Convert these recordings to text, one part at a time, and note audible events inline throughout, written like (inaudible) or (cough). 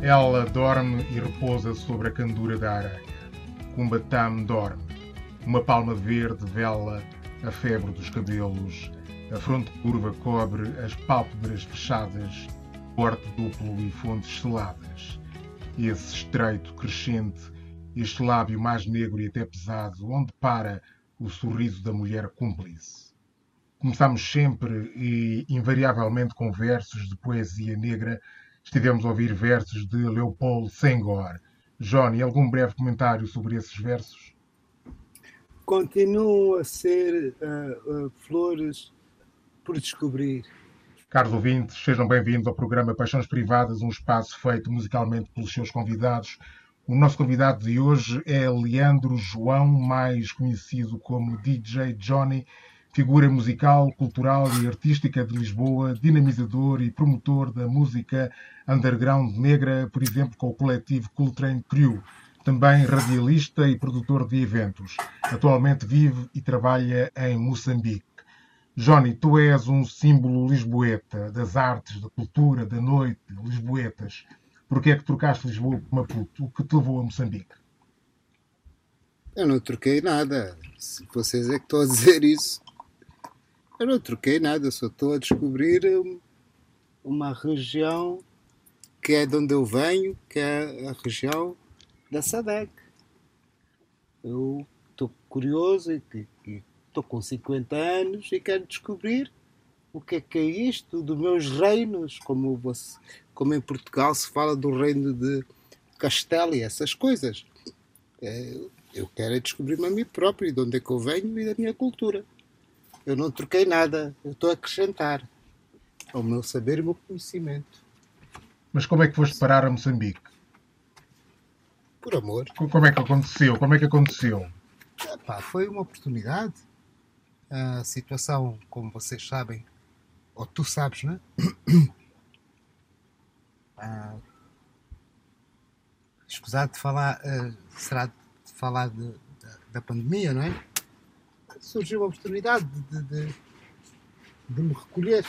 Ela dorme e repousa sobre a candura da areia. Kumbatam dorme. Uma palma verde vela a febre dos cabelos. A fronte curva cobre as pálpebras fechadas, porte duplo e fontes seladas. Esse estreito crescente, este lábio mais negro e até pesado, onde para o sorriso da mulher cúmplice. Começamos sempre e invariavelmente com versos de poesia negra. Estivemos a ouvir versos de Leopoldo Senghor. Johnny, algum breve comentário sobre esses versos? Continuam a ser uh, uh, flores por descobrir. Caros ouvintes, sejam bem-vindos ao programa Paixões Privadas, um espaço feito musicalmente pelos seus convidados. O nosso convidado de hoje é Leandro João, mais conhecido como DJ Johnny, figura musical, cultural e artística de Lisboa, dinamizador e promotor da música underground negra, por exemplo, com o coletivo Coltrane Crew. Também radialista e produtor de eventos. Atualmente vive e trabalha em Moçambique. Johnny, tu és um símbolo lisboeta, das artes, da cultura, da noite, lisboetas. Porquê é que trocaste Lisboa por Maputo? O que te levou a Moçambique? Eu não troquei nada. Vocês é que estão a dizer isso. Eu não troquei nada, só estou a descobrir uma região que é de onde eu venho, que é a região da SADEC. Eu estou curioso e estou com 50 anos e quero descobrir o que é que é isto dos meus reinos, como, você, como em Portugal se fala do reino de Castelo e essas coisas. É, eu quero é descobrir-me a mim próprio, de onde é que eu venho e da minha cultura. Eu não troquei nada, eu estou a acrescentar ao meu saber e ao meu conhecimento. Mas como é que foste parar a Moçambique? Por amor. Como é que aconteceu? Como é que aconteceu? Epá, foi uma oportunidade. A situação, como vocês sabem, ou tu sabes, não é? (coughs) Ah, escusado de falar, uh, será de falar de, da, da pandemia, não é? Surgiu a oportunidade de, de, de me recolher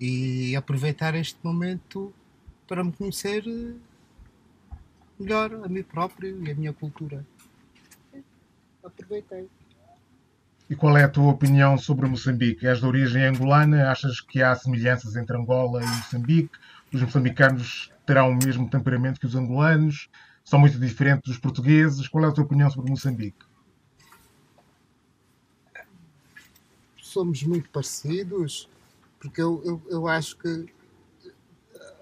e aproveitar este momento para me conhecer eh, melhor a mim próprio e a minha cultura. Aproveitei. E qual é a tua opinião sobre Moçambique? És de origem angolana? Achas que há semelhanças entre Angola e Moçambique? Os moçambicanos terão o mesmo temperamento que os angolanos? São muito diferentes dos portugueses? Qual é a tua opinião sobre Moçambique? Somos muito parecidos, porque eu, eu, eu acho que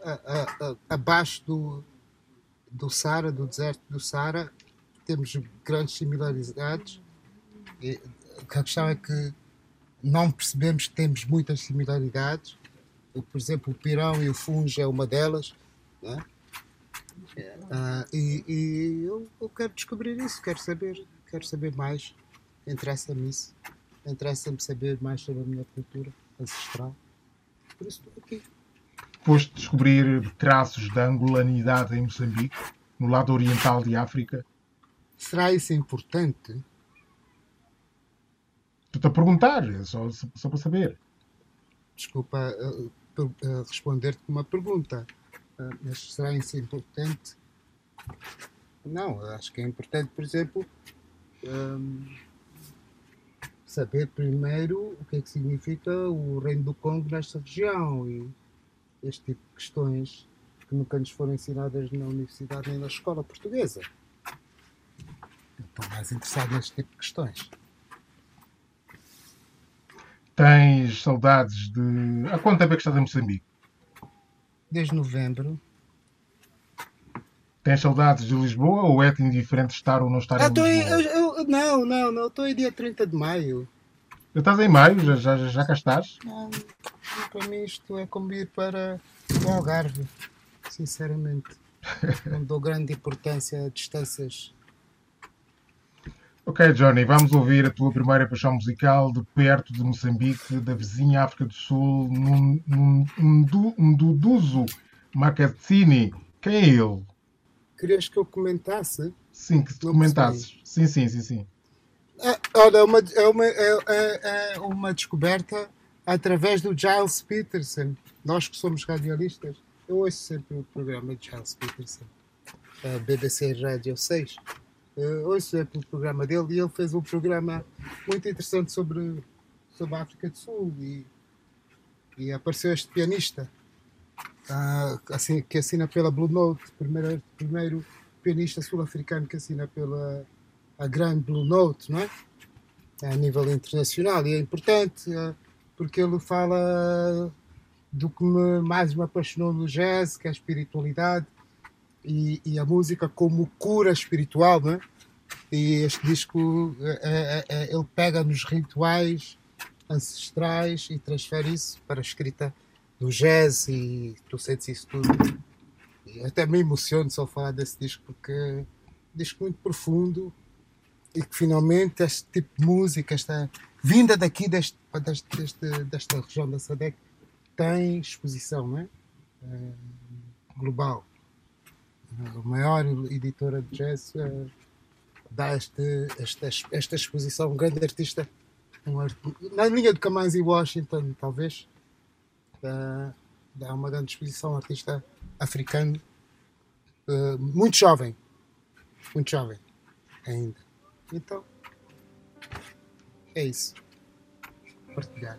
a, a, a, abaixo do, do Sara, do deserto do Sara, temos grandes similaridades. E a questão é que não percebemos que temos muitas similaridades. Por exemplo, o pirão e o funge é uma delas. Né? Uh, e, e eu, eu, quero descobrir isso, quero saber, quero saber mais. Interessa-me isso interessa-me saber mais sobre a minha cultura ancestral. Por isso estou aqui. Foste descobrir traços da angolanidade em Moçambique, no lado oriental de África? Será isso importante? Estou-te a perguntar, só, só para saber. Desculpa uh, uh, responder-te com uma pergunta, uh, mas será isso importante? Não, acho que é importante, por exemplo, um, saber primeiro o que é que significa o reino do Congo nesta região e este tipo de questões que nunca nos foram ensinadas na universidade nem na escola portuguesa. estou mais interessado neste tipo de questões. Tens saudades de. Há quanto tempo é que estás em Moçambique? Desde novembro. Tens saudades de Lisboa ou é-te indiferente estar ou não estar ah, em Lisboa? Eu, eu, não, não, não. Estou em dia 30 de maio. Já estás em maio? Já, já, já cá estás? Não, para mim isto é como ir para o Algarve, sinceramente. (laughs) não dou grande importância a distâncias. Ok, Johnny, vamos ouvir a tua primeira paixão musical de perto de Moçambique, da vizinha África do Sul, num, um, um Duduzo Macazzini. Quem é ele? Querias que eu comentasse? Sim, que tu comentasses. Sim, sim, sim, sim. É, olha, é uma, é, uma, é, é, é uma descoberta através do Giles Peterson. Nós que somos radialistas, eu ouço sempre o programa de Charles Peterson, a BBC Radio 6. Eu ouço sempre o programa dele e ele fez um programa muito interessante sobre, sobre a África do Sul e, e apareceu este pianista ah, assim, que assina pela Blue Note, primeiro, primeiro pianista sul-africano que assina pela a grande Blue Note, não é? A nível internacional e é importante ah, porque ele fala do que me, mais me apaixonou no jazz, que é a espiritualidade e, e a música como cura espiritual, não é? E este disco é, é, ele pega nos rituais ancestrais e transfere isso para a escrita do jazz e tu sentes isso tudo. Até me emociono só falar desse disco porque é um disco muito profundo e que finalmente este tipo de música, esta vinda daqui deste, deste, desta região da SADEC tem exposição não é? Uh, global. A maior editora de jazz uh, dá este, esta, esta exposição, um grande artista, art... na linha de Camões e Washington, talvez, uh, dá uma grande exposição, um artista africano, uh, muito jovem, muito jovem ainda. Então, é isso. Partilhar.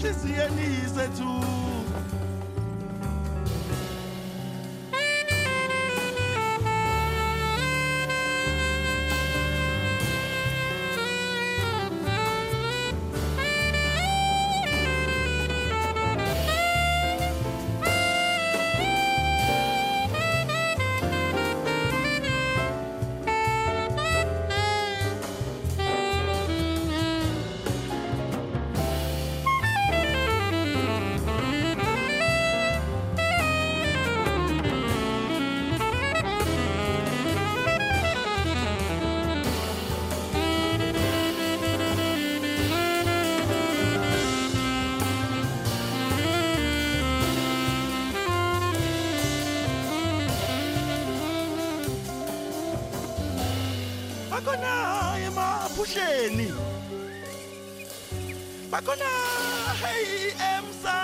inhliziyo eniyizethu bakhona emaphusheni bakhona hey emsamu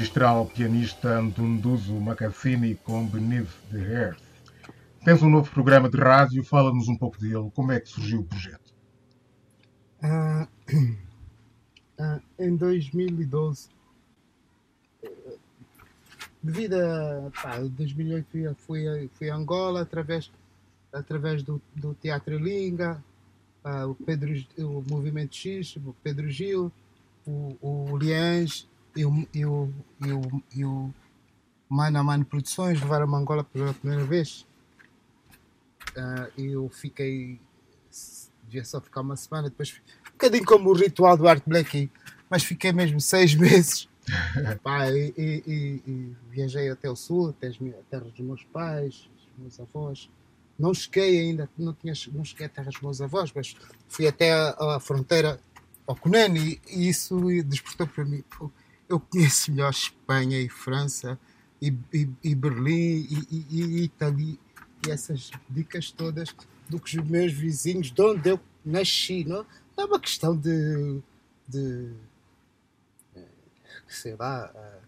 magistral pianista Ndunduzo Macassini com Beneath the Earth. Tens um novo programa de rádio, fala-nos um pouco dele, como é que surgiu o projeto? Ah, (clears throat) ah, em 2012, eh, devido a pá, 2008 fui, fui a Angola através, através do, do Teatro Linga, ah, o, Pedro, o Movimento X, o Pedro Gil, o, o Liange e o, e, o, e, o, e o Mano a Mano Produções levaram-me a Angola pela primeira vez. E eu fiquei devia só ficar uma semana, depois um bocadinho como o ritual do Art Blackie, mas fiquei mesmo seis (laughs) meses. E, e- e- e viajei até o sul, até as minhas- a terra dos meus pais, dos meus avós. Não cheguei ainda, não, tinha, não cheguei à terra dos meus avós, mas fui até a, a fronteira ao Cunene e, e isso despertou para mim. pô, Eu conheço melhor Espanha e França e, e- e Berlim e, e, Itália e essas dicas todas do que os meus vizinhos, de onde eu nasci. Não? é uma questão de. de eh, sei lá. eh,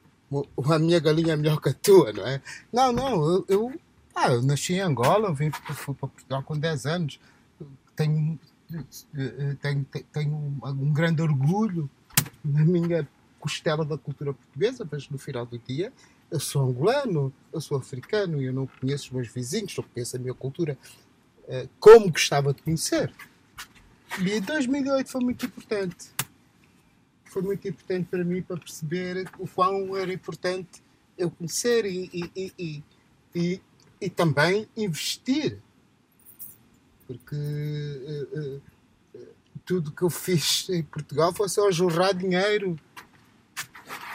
a minha galinha é melhor que a tua, não é? Não, não, eu, eu, ah, eu nasci em Angola, vim, fui para Portugal com 10 anos. Tenho, eh, tenho, tenho- tenho um grande orgulho na minha costela da cultura portuguesa, mas no final do dia eu sou angolano, eu sou africano e eu não conheço os meus vizinhos, não conheço a minha cultura eh, como gostava de conhecer. E 2008 foi muito importante. Foi muito importante para mim para perceber o quão era importante eu conhecer e, e, e, e, e, também investir. Porque eh, eh, tudo que eu fiz em Portugal foi só jorrar dinheiro.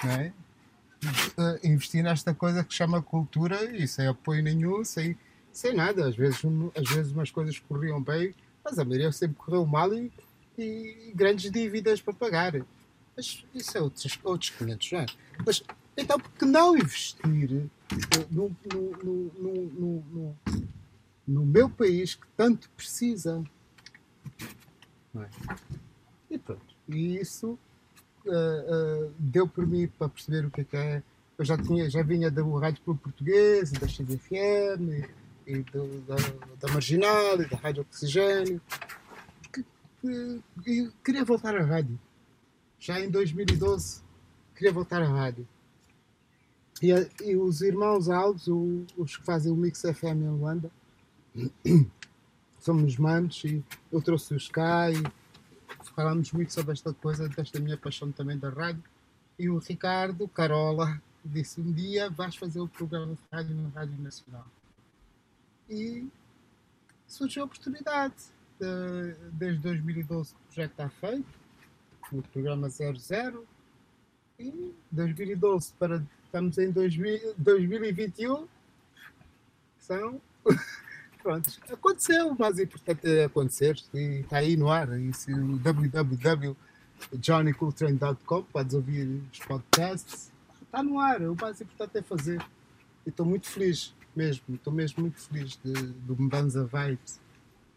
É? Eh, investir nesta coisa que chama cultura e sem apoio nenhum, sem, sem nada. Às vezes, um- às vezes umas coisas corriam bem, mas a maioria sempre correu mal e, e grandes dívidas para pagar. Mas isso é outros, outros 500, não é? Mas então, por que não investir eh, no, no, no, no, no, meu país que tanto precisa? É? E pronto. E isso eh, eh, deu por mim para perceber o que é que é. Eu já, tinha, já vinha do Rádio Clube Português, da XFM, e, e do- da, da Marginal, e da Rádio Oxigênio. Que- que- E queria voltar à rádio. Já em 2012, queria voltar à rádio. E, a- e os irmãos Alves, o- os que fazem o Mix FM em Luanda, somos (clears throat) manos e eu trouxe os cá e falámos muito sobre esta coisa, desta minha paixão também da rádio. E o Ricardo Carola disse: Um dia vais fazer o programa de rádio na Rádio Nacional. E surgiu a oportunidade. De- Desde 2012 o projeto está feito, o programa 00. E 2012 para. Estamos em 2000, 2021. São. Pronto, aconteceu, o mais importante é acontecer e está aí no ar. Isso, www.johnnycooltrain.com, podes ouvir os podcasts. Está no ar, o mais importante é fazer. E estou muito feliz, mesmo, estou mesmo muito feliz de, do Mbanza Vibes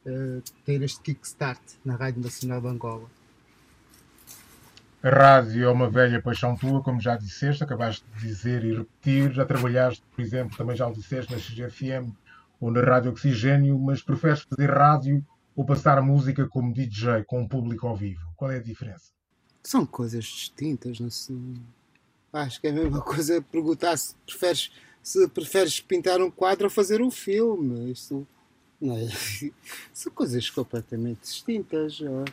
eh, ter este kickstart na Rádio Nacional de Angola. A rádio é uma velha paixão tua, como já disseste, acabaste de dizer e repetir. Já trabalhaste, por exemplo, também já o disseste na XFM ou na Rádio Oxigênio, mas preferes fazer rádio ou passar música como DJ com um público ao vivo? Qual é a diferença? São coisas distintas, não sei. Acho que é a mesma (laughs) coisa perguntar se preferes, se preferes pintar um quadro ou fazer um filme. Isso não é- (laughs) são coisas completamente distintas. ó.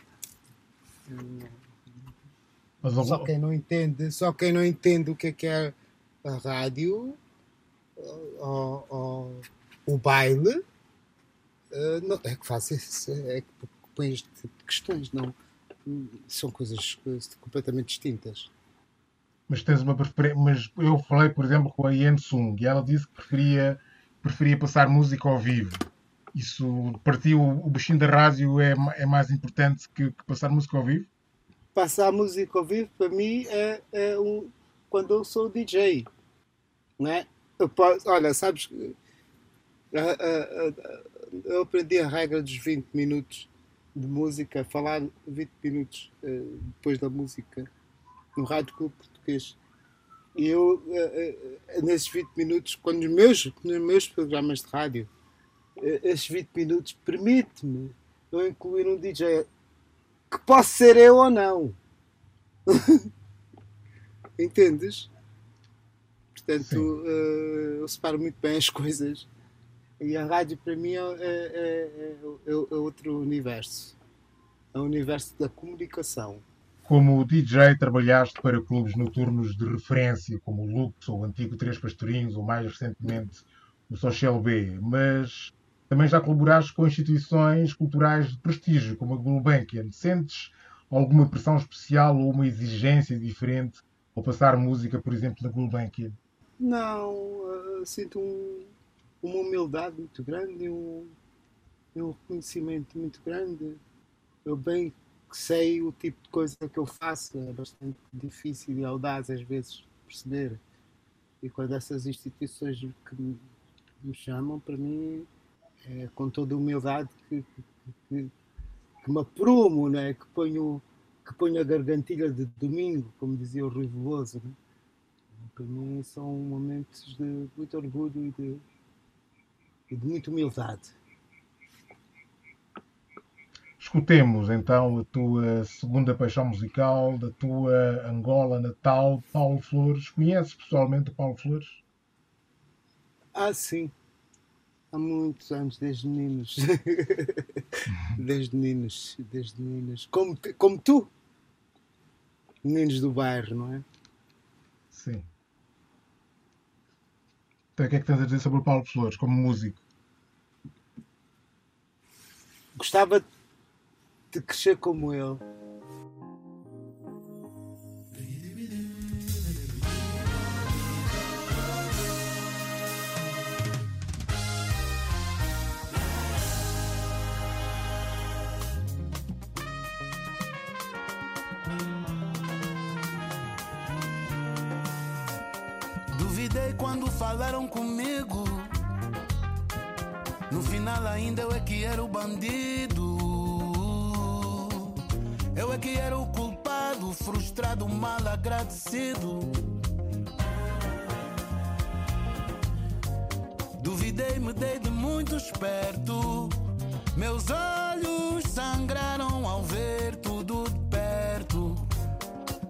Mas Só quem não entende, só quem não entende o que é que é a rádio ou, ou o baile eh, não, é que faz isso, é que põe este tipo de questões, não. São coisas eh, completamente distintas. mas tens uma preferência. Mas eu falei, por exemplo, com a Yen Sung e ela disse que preferia, preferia passar música ao vivo. Isso partiu o bichinho da rádio é, é mais importante que, que passar música ao vivo? passar música ao vivo para mim é, é um, quando eu sou DJ, né? Eu posso, olha, sabes, que, ah, ah, ah, eu aprendi a regra dos 20 minutos de música, falar 20 minutos eh, depois da música no Rádio Clube Português. E eu, eh, eh, nesses 20 minutos, quando os meus, nos meus programas de rádio, esses 20 minutos permite-me eu incluir um DJ que posso ser eu ou não. (laughs) Entendes? Portanto, eh, eu separo muito bem as coisas. E a rádio para mim é, é- é- é- é outro universo. É o universo da comunicação. Como DJ, trabalhaste para clubes noturnos de referência, como o Lux, ou o antigo Três Pastorinhos, ou mais recentemente o Social B, mas também já colaboraste com instituições culturais de prestígio, como a Gulbenkian. Sentes alguma pressão especial ou uma exigência diferente ao passar música, por exemplo, na Gulbenkian? Não, eh, sinto um- uma humildade muito grande e um, um reconhecimento muito grande. Eu bem sei o tipo de coisa que eu faço, é bastante difícil e audaz às vezes perceber. E quando essas instituições que me, chamam, para mim, é com toda a humildade que, que- que me aprumo, né? que, ponho, que ponho a gargantilha de domingo, como dizia o Rui Veloso. Né? Para mim são momentos de muito orgulho e de, e de muita humildade. Escutemos então a tua segunda paixão musical, da tua Angola natal, Paulo Flores. Conheces pessoalmente o Paulo Flores? Ah, sim. Há muitos anos, desde meninos. (laughs) desde meninos, desde meninos. Como, como tu. Meninos do bairro, não é? Sim. Então, o que é que tens a dizer sobre o Paulo Flores, como músico? Gostava de crescer como ele. Falaram comigo. No final ainda eu é que era o bandido. Eu é que era o culpado, frustrado, mal agradecido. Duvidei, me dei de muito esperto. Meus olhos sangraram ao ver tudo de perto.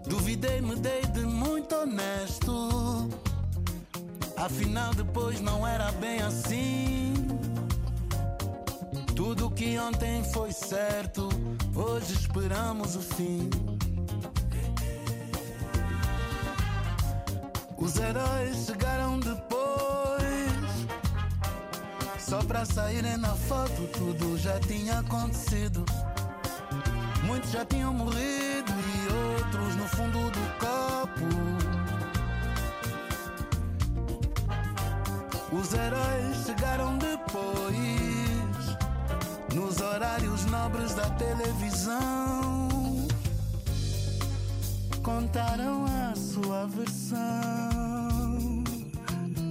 Duvidei, me dei de muito honesto. Afinal, depois não era bem assim. Tudo que ontem foi certo, hoje esperamos o fim. Os heróis chegaram depois. Só pra saírem na foto, tudo já tinha acontecido. Muitos já tinham morrido e outros no fundo do copo. Os heróis chegaram depois, nos horários nobres da televisão. Contaram a sua versão,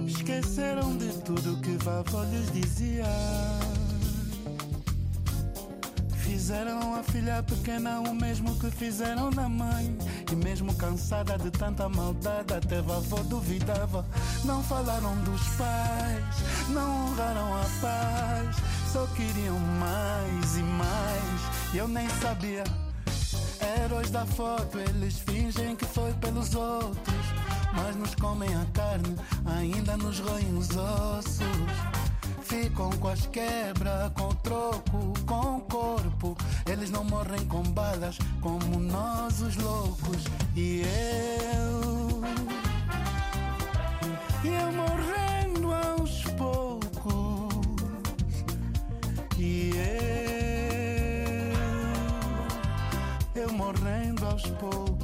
esqueceram de tudo que vavó lhes dizia. Fizeram a filha pequena o mesmo que fizeram na mãe. E mesmo cansada de tanta maldade, até vovó duvidava. Não falaram dos pais, não honraram a paz. Só queriam mais e mais. E eu nem sabia. Heróis da foto, eles fingem que foi pelos outros. Mas nos comem a carne, ainda nos roem os ossos. Ficam com as quebras, com o troco, com o corpo. Eles não morrem com balas, como nós os loucos. E eu. E eu morrendo aos poucos. E eu. Eu morrendo aos poucos.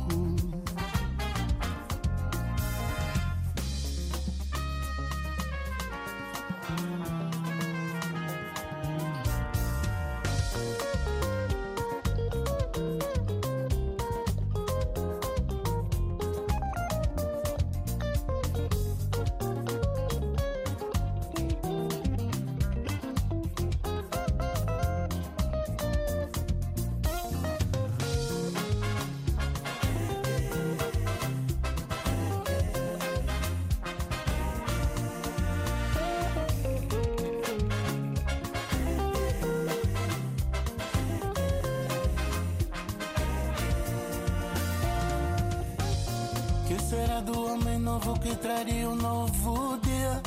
Será do homem novo que traria um novo dia?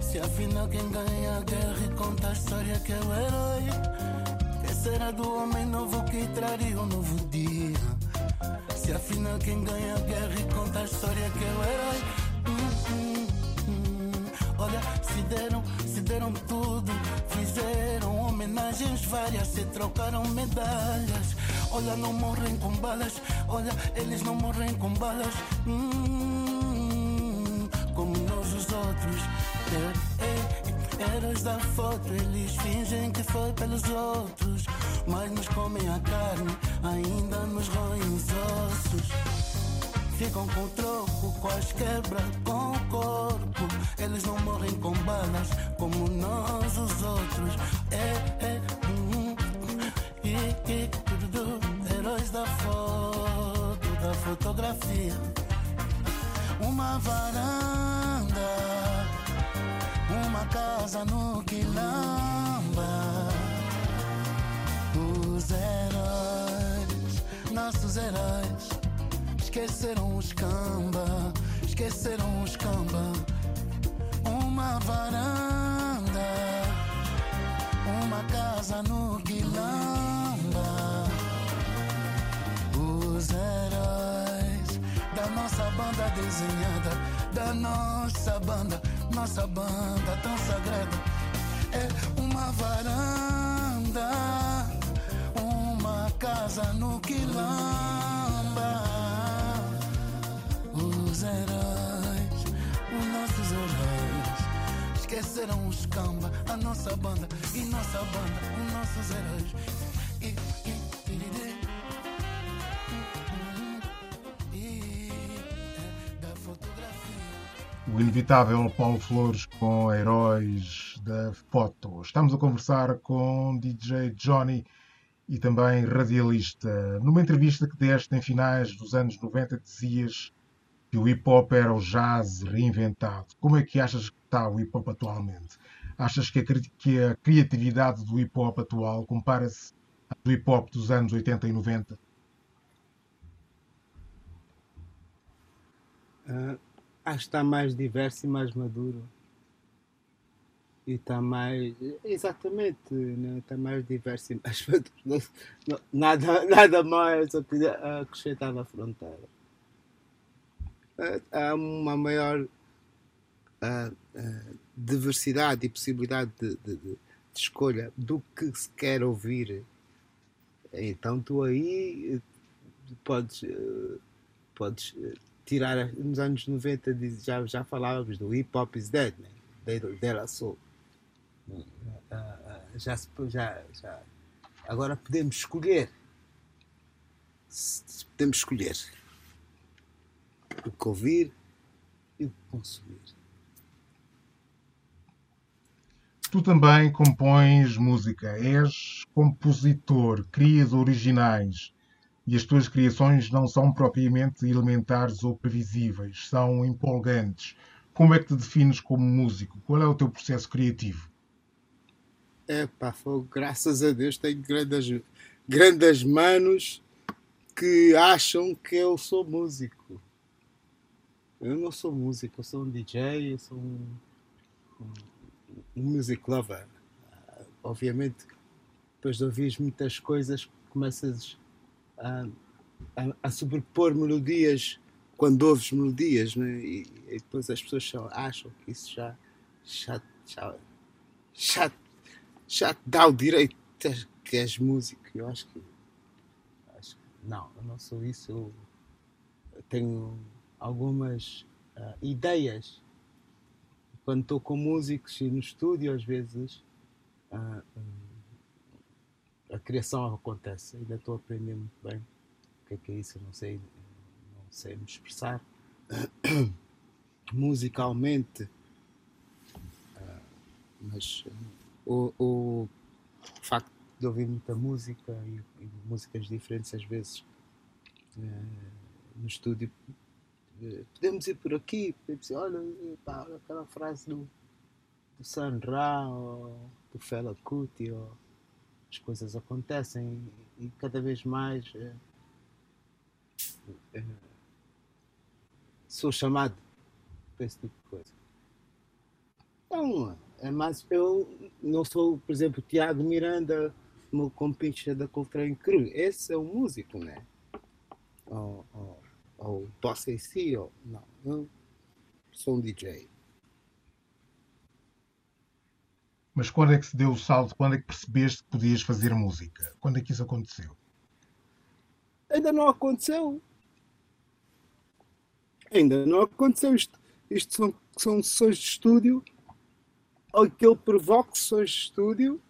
Se afinal quem ganha a guerra e conta a história que é o herói. Que será do homem novo que traria um novo dia? Se afinal quem ganha a guerra e conta a história que é o herói. Hum, hum, hum. Olha, se deram, se deram tudo, fizeram homenagens várias, se trocaram medalhas. Olha, não morrem com balas, olha, eles não morrem com balas. Hum, como nós os outros. É, é, heróis da foto, eles fingem que foi pelos outros. Mas nos comem a carne, ainda nos roem os ossos. Ficam com troco, com as quebras, com o corpo. Eles não morrem com balas, como nós os outros. É, é, hum, hum, e fotografia. Uma varanda, uma casa no Quilamba. Os heróis, nossos heróis, esqueceram os camba, esqueceram os camba. Uma varanda, uma casa no Quilamba. Os heróis nossa banda desenhada, da nossa banda, nossa banda tão sagrada. É uma varanda, uma casa no Quilamba. Os heróis, os nossos heróis, esqueceram os camba, a nossa banda e nossa banda, os nossos heróis. O inevitável Paulo Flores com heróis da foto. Estamos a conversar com DJ Johnny e também radialista. Numa entrevista que deste em finais dos anos 90, dizias que o hip hop era o jazz reinventado. Como é que achas que está o hip hop atualmente? Achas que a, que a criatividade do hip hop atual compara-se à do hip hop dos anos 80 e 90? Ah, está mais diverso e mais maduro. E está mais. Exatamente, né? está mais diverso e mais (laughs) maduro. Não- nada, nada mais queria acrescentar na fronteira. Ah, Há uma maior ah, ah, diversidade e possibilidade de, de- de- de escolha do que se quer ouvir. Então tu aí eh, podes, eh, podes eh, tirar nos anos 90 diz- já, já falávamos do hip hop is dead, né? De, de La Soul. Já, já, já. Agora podemos escolher. Podemos escolher o que ouvir e o que consumir. Tu também compões música, és compositor, crias originais e as tuas criações não são propriamente elementares ou previsíveis, são empolgantes. Como é que te defines como músico? Qual é o teu processo criativo? É pá, fogo, graças a Deus tenho grandes, grandes manos que acham que eu sou músico. Eu não sou músico, eu sou um DJ, eu sou um, um, music lover. Obviamente, depois de ouvires muitas coisas, começas a, a, sobrepor melodias quando ouves melodias, né? e, e depois as pessoas só acham que isso já, já, já, já já te dá o direito que és músico. Eu acho que, acho que não, eu não sou isso. Eu, tenho algumas ah, ideias. Quando estou com músicos e no estúdio, às vezes hum, a criação acontece. Ainda estou a aprender muito bem o que é que é isso. Não sei, não sei me expressar musicalmente. Ah, mas o, o facto de ouvir muita música e, e músicas diferentes às vezes eh, no estúdio eh, podemos ir por aqui podemos ir, olha, pá, aquela frase do, do Sun Ra ou do Fela Kuti ou as coisas acontecem e, e cada vez mais eh, eh, sou chamado para esse tipo de coisa então, é mais. Eu não sou, por exemplo, Tiago Miranda, meu compincha da Coltrane Crew. Esse é um músico, né? Ou, ou, ou em si, ou. Não, eu sou um DJ. Mas quando é que se deu o salto? Quando é que percebeste que podias fazer música? Quando é que isso aconteceu? Ainda não aconteceu. Ainda não aconteceu. Isto, isto são, são sessões de estúdio ou que eu provoco sessões de estúdio,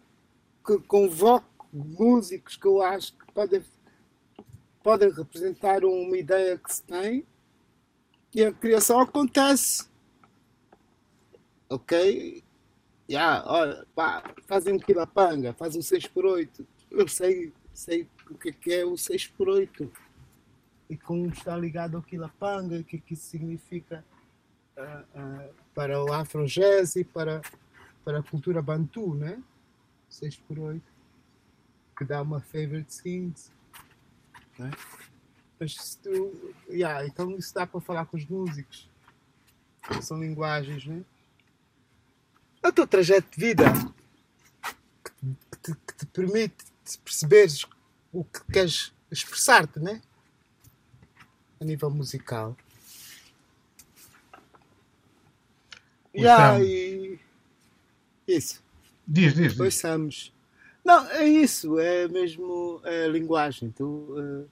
que convoco músicos que eu acho que podem, podem representar uma ideia que se tem e a criação acontece. Ok? Já, olha, pá, fazem um quilapanga, fazem um 6x8. Eu sei sei o que é, é o 6x8 e como está ligado ao Quilapanga, o que, é que significa ah, ah, para o Afro-Jazz e para, para a cultura Bantu, né? 6x8, que dá uma favorite scenes. Né? Mas tu, yeah, então isso dá para falar com os músicos. São linguagens, né? É o teu trajeto de vida que te, que te permite perceberes o que queres expressar-te, né? A nível musical. Yeah, é. e isso. Diz, diz, diz. Ouçamos. Não, é isso, é mesmo a linguagem. Tu eh,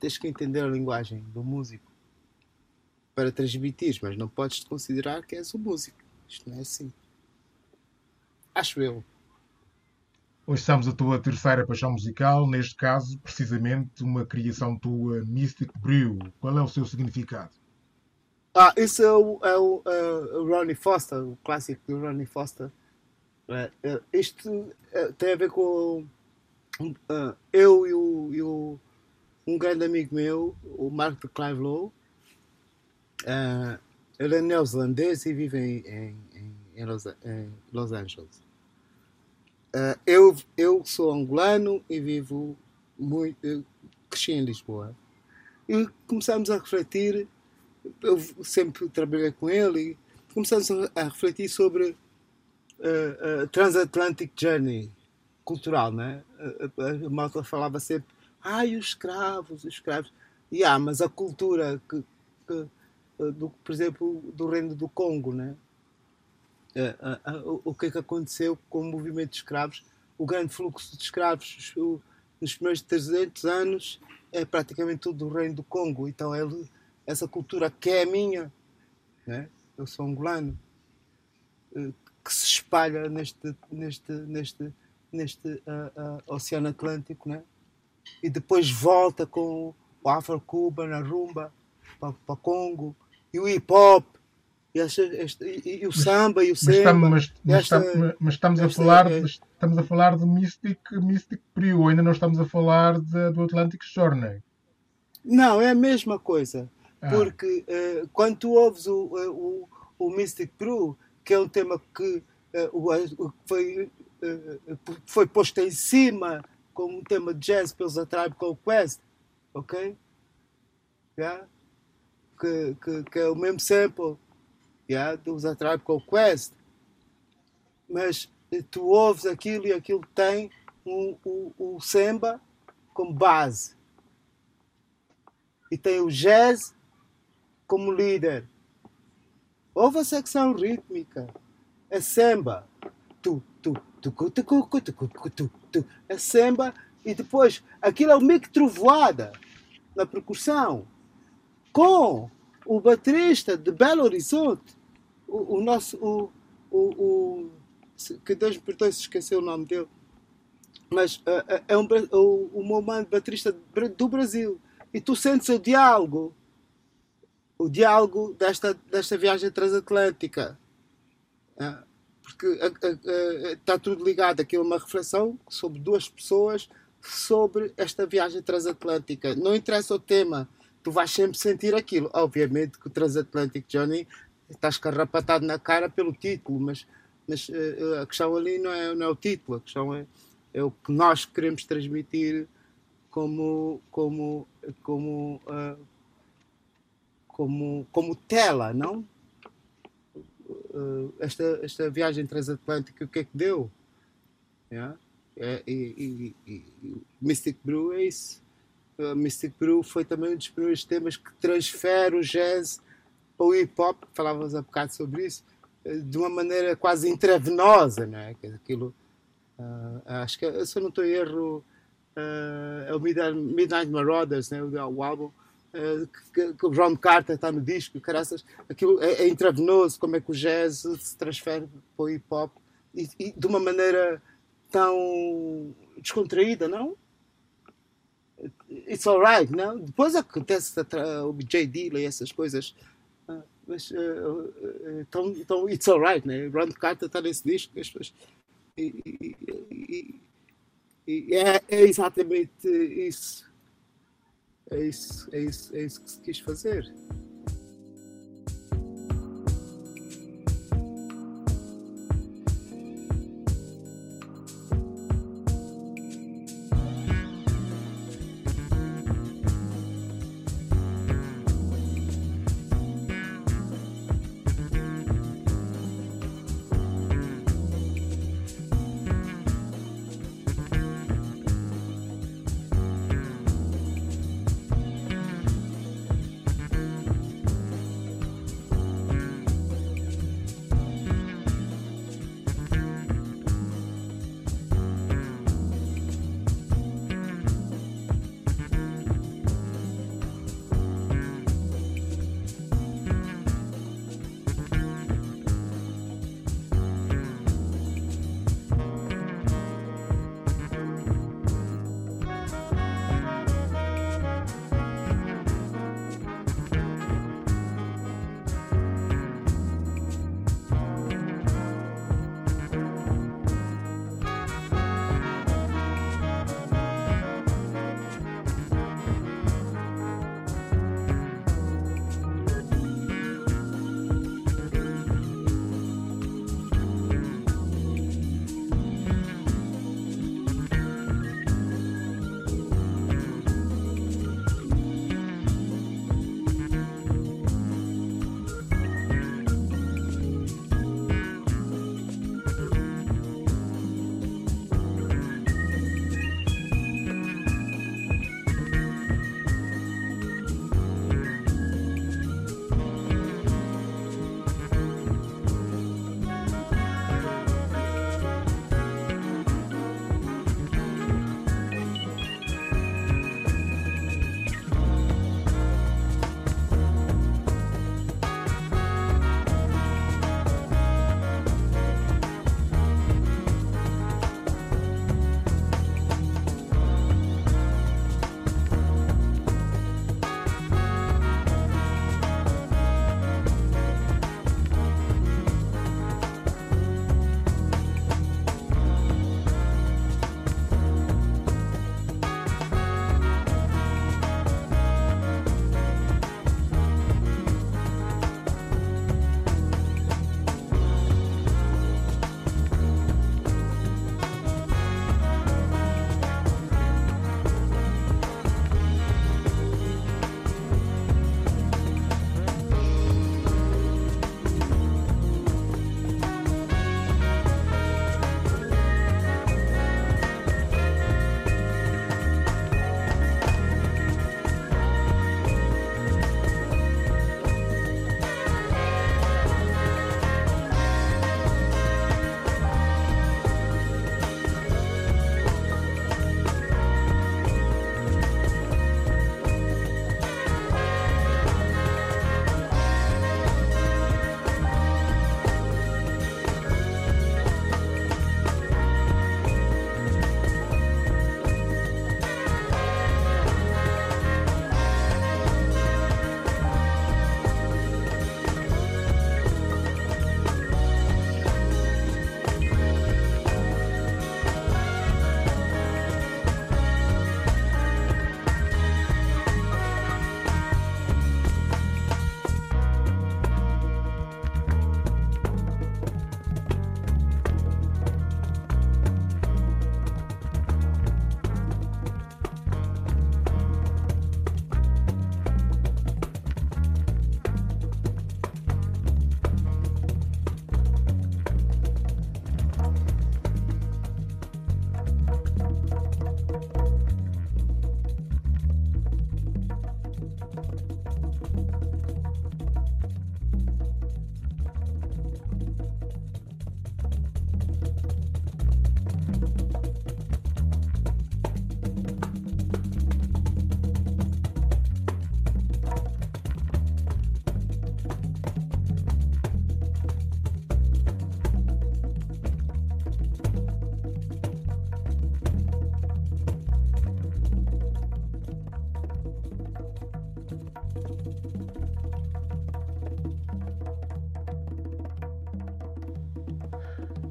tens que entender a linguagem do músico para transmitir, mas não podes te considerar que és o músico. Isto não é assim. Acho eu. Ouçamos a tua terceira paixão musical, neste caso, precisamente, uma criação tua, Mystic Brew. Qual é o seu significado? Ah, isso é o, é o, eh, o Ronnie Foster, o clássico do Ronnie Foster. Eh, eh, isto eh, tem a ver com eh, eu e, o, e o- um grande amigo meu, o Mark de Clive Lowe. Ele é neozelandês e vive em, em, em- Los, em Los Angeles. Eh, eu, eu sou angolano e vivo muito. cresci em Lisboa. E começamos a refletir eu sempre trabalhei com ele começamos a, a refletir sobre a, a transatlantic journey cultural, né? A, a, malta falava sempre, ai, os escravos, os escravos. E ah, mas a cultura que, que, do, por exemplo, do reino do Congo, né? Eh, o- que é que aconteceu com o movimento de escravos? O grande fluxo de escravos nos primeiros 300 anos é praticamente tudo do reino do Congo. Então ele, essa cultura que é minha, né? eu sou angolano, eh, que se espalha neste, neste, neste, neste ah, ah, Oceano Atlântico, né? e depois volta com o Afro-Cuba na rumba para, para Congo, e o hip-hop, e, esta- este- e- e o samba, e o samba. mas- mas esta- estamos- mas estamos a falar, é- estamos a falar de Mystic, Mystic Brew, ainda não estamos a falar de- do Atlantic Journey. Não, é a mesma coisa. Ah, Porque eh, quando tu ouves o, eh, o, o Mystic Brew, que é um tema que que foi, eh, foi posto em cima como um tema de jazz pelos A Tribe Called Quest, ok? Yeah? Que, que, que é o mesmo sample yeah? dos A Tribe Called Quest. Mas eh, tu ouves aquilo e aquilo tem um, o, o samba como base e tem o jazz como líder. Houve a secção rítmica, é samba, tu, tu, tu, tu, tu, tu, tu, tu, tu, tu, é samba e depois aquilo é o mic trovoada na percussão com o baterista de Belo Horizonte, o, o nosso, o, o, o, que Deus me perdoe se esqueceu o nome dele, mas ah, é um, o, o meu mano baterista do Brasil. E tu sentes o diálogo, o diálogo desta, desta viagem transatlântica. Ah, porque está tudo ligado. Aqui é uma reflexão sobre duas pessoas sobre esta viagem transatlântica. Não interessa o tema, tu vais sempre sentir aquilo. Obviamente que o Transatlantic Journey está escarrapatado na cara pelo título, mas, mas eh, a questão ali não é, não é o título, a questão é, é o que nós queremos transmitir como, como, como, ah, como, como tela, não? Esta, esta viagem transatlântica, o que é que deu? Yeah? É, e- e- e Mystic Brew é isso. Ah, Mystic Brew foi também um dos primeiros temas que transfere o jazz para o hip hop, falávamos há bocado sobre isso, eh, de uma maneira quase intravenosa, não é? Aquilo, ah, acho que, se eu não estou em erro, ah, é o Midnight, Marauders, né? o, o álbum, que, que o Ron Carter está no disco, caraças, aquilo é, é intravenoso, como é que o jazz se transfere para o hip hop e, e de uma maneira tão descontraída, não? It's alright, não? Depois acontece o J. Dilla e essas coisas. Ah, Mas eh, eh, então, então it's alright, né? Ron Carter está nesse disco. as pessoas- e- E é, é exatamente isso. É isso, é isso, é isso que se quis fazer.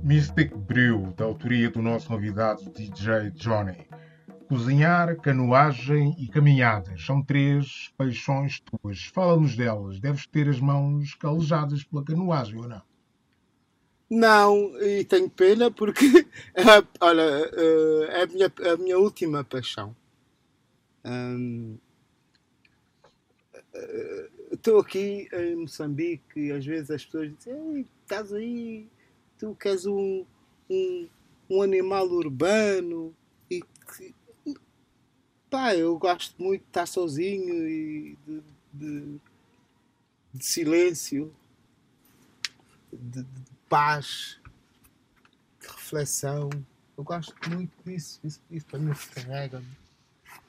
Mystic Brew, da autoria do nosso convidado DJ Johnny. Cozinhar, canoagem e caminhadas são três paixões tuas. Fala-nos delas. Deves ter as mãos calejadas pela canoagem ou não? Não, e tenho pena porque, (laughs) olha, eh, é a minha, a minha última paixão. Eh, Estou aqui em Moçambique e às vezes as pessoas dizem: Ei, estás aí, tu queres um, um, um animal urbano e que- pá, eu gosto muito de estar sozinho e de, de- de silêncio, de, de paz, de reflexão. Eu gosto muito disso, isso, isso para mim carrega-me.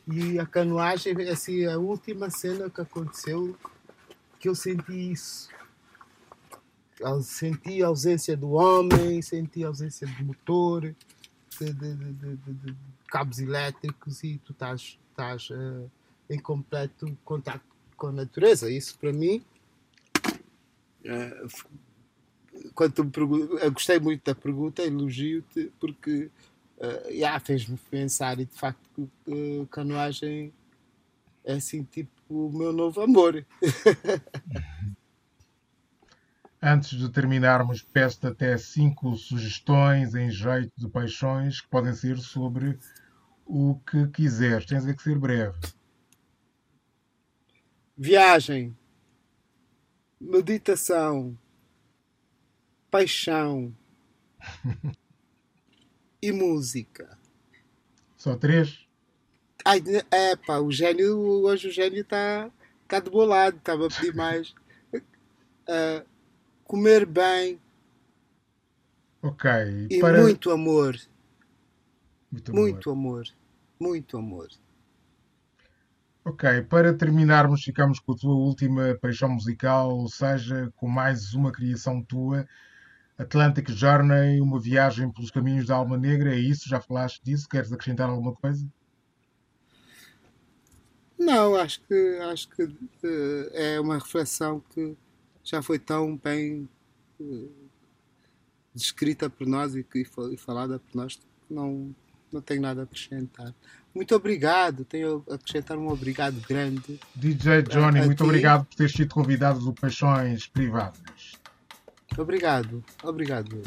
E a canoagem assim, a última cena que aconteceu que eu senti isso. Senti a ausência do homem, senti a ausência do motor, de, de- de- de- cabos elétricos e tu estás, estás eh, em completo contato com a natureza. Isso para mim, eh, quando me eu gostei muito da pergunta, elogio-te, porque eh, yeah, fez-me pensar e de facto uh, canoagem é assim tipo o meu novo amor. (laughs) Antes de terminarmos, peço até cinco sugestões em jeito de paixões que podem ser sobre o que quiseres. Tens é que ser breve. Viagem, meditação, paixão (laughs) e música. Só três? Ai, é pá, o gênio, hoje o gênio está tá de bolado, estava a pedir mais. (laughs) Ah, comer bem Ok. e Para- muito amor, Muito amor. muito amor, muito amor. Ok, para terminarmos, ficamos com a tua última paixão musical, ou seja, com mais uma criação tua, Atlantic Journey, uma viagem pelos caminhos da alma negra, é isso? Já falaste disso? Queres acrescentar alguma coisa? Não, acho que, acho que eh, é uma reflexão que já foi tão bem eh, descrita por nós e, e falada por nós que não, não tenho nada a acrescentar. Muito obrigado, tenho a acrescentar um obrigado grande. DJ Johnny, muito ti. obrigado por teres sido convidado do Paixões Privadas. Obrigado, obrigado.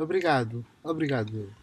Obrigado, obrigado.